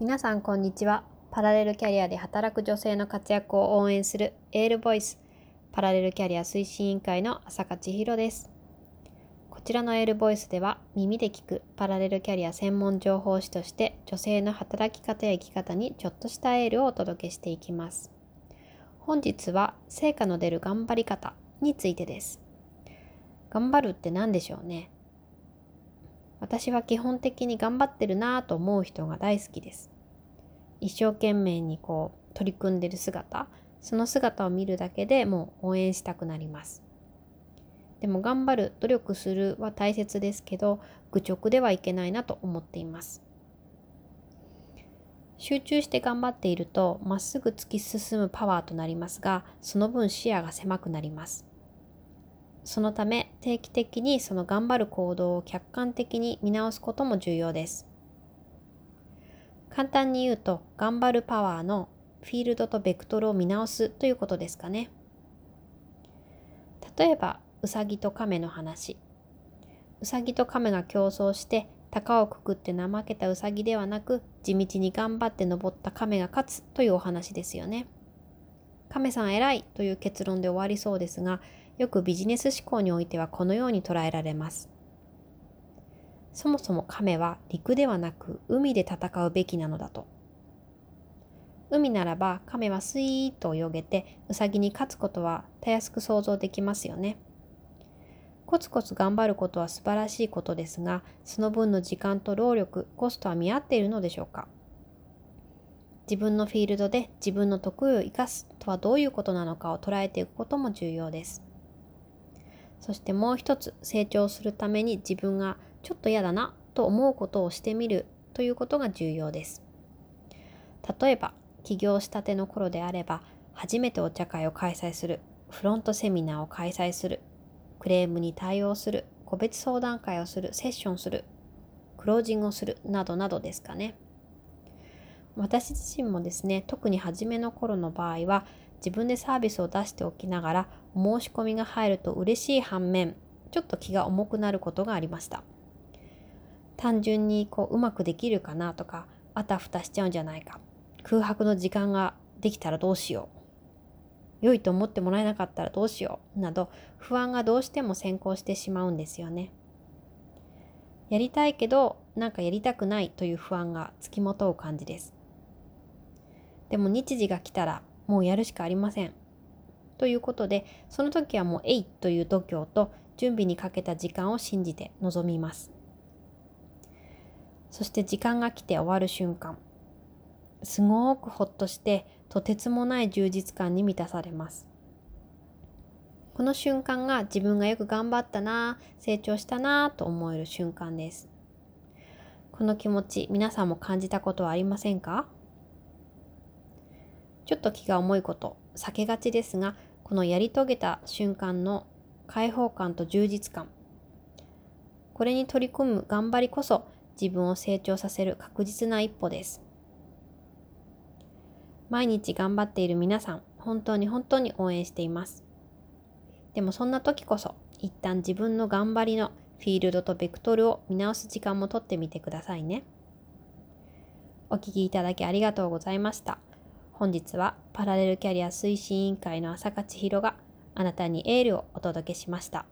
皆さんこんにちは。パラレルキャリアで働く女性の活躍を応援するエールボイス。パラレルキャリア推進委員会の浅香千尋です。こちらのエールボイスでは耳で聞くパラレルキャリア専門情報誌として女性の働き方や生き方にちょっとしたエールをお届けしていきます。本日は成果の出る頑張り方についてです。頑張るって何でしょうね。私は基本的に頑張ってるなぁと思う人が大好きです。一生懸命にこう取り組んでる姿、その姿を見るだけでもう応援したくなります。でも頑張る、努力するは大切ですけど、愚直ではいけないなと思っています。集中して頑張っていると、まっすぐ突き進むパワーとなりますが、その分視野が狭くなります。そのため定期的にその頑張る行動を客観的に見直すことも重要です。簡単に言うと頑張るパワーのフィールドとベクトルを見直すということですかね。例えばうさぎと亀の話。うさぎと亀が競争して高をくくって怠けたうさぎではなく地道に頑張って登った亀が勝つというお話ですよね。亀さん偉いという結論で終わりそうですがよくビジネス思考においてはこのように捉えられます。そもそも亀は陸ではなく海で戦うべきなのだと。海ならば亀はスイーッと泳げてウサギに勝つことはたやすく想像できますよね。コツコツ頑張ることは素晴らしいことですが、その分の時間と労力、コストは見合っているのでしょうか自分のフィールドで自分の得意を生かすとはどういうことなのかを捉えていくことも重要です。そしてもう一つ成長するために自分がちょっと嫌だなと思うことをしてみるということが重要です。例えば起業したての頃であれば初めてお茶会を開催するフロントセミナーを開催するクレームに対応する個別相談会をするセッションするクロージングをするなどなどですかね。私自身もですね特に初めの頃の場合は自分でサービスを出しておきながら申し込みが入ると嬉しい反面ちょっと気が重くなることがありました。単純にこううまくできるかなとかあたふたしちゃうんじゃないか。空白の時間ができたらどうしよう。良いと思ってもらえなかったらどうしよう。など不安がどうしても先行してしまうんですよね。やりたいけどなんかやりたくないという不安がつきまとう感じです。でも日時が来たらもうやるしかありません。ということで、その時はもうえいという度胸と準備にかけた時間を信じて臨みます。そして時間が来て終わる瞬間、すごくほっとしてとてつもない充実感に満たされます。この瞬間が自分がよく頑張ったな、成長したなと思える瞬間です。この気持ち、皆さんも感じたことはありませんか？ちょっと気が重いこと避けがちですがこのやり遂げた瞬間の解放感と充実感。これに取り組む頑張りこそ自分を成長させる確実な一歩です。毎日頑張っている皆さん本当に本当に応援しています。でもそんな時こそ一旦自分の頑張りのフィールドとベクトルを見直す時間もとってみてくださいね。お聴きいただきありがとうございました。本日はパラレルキャリア推進委員会の朝香千尋があなたにエールをお届けしました。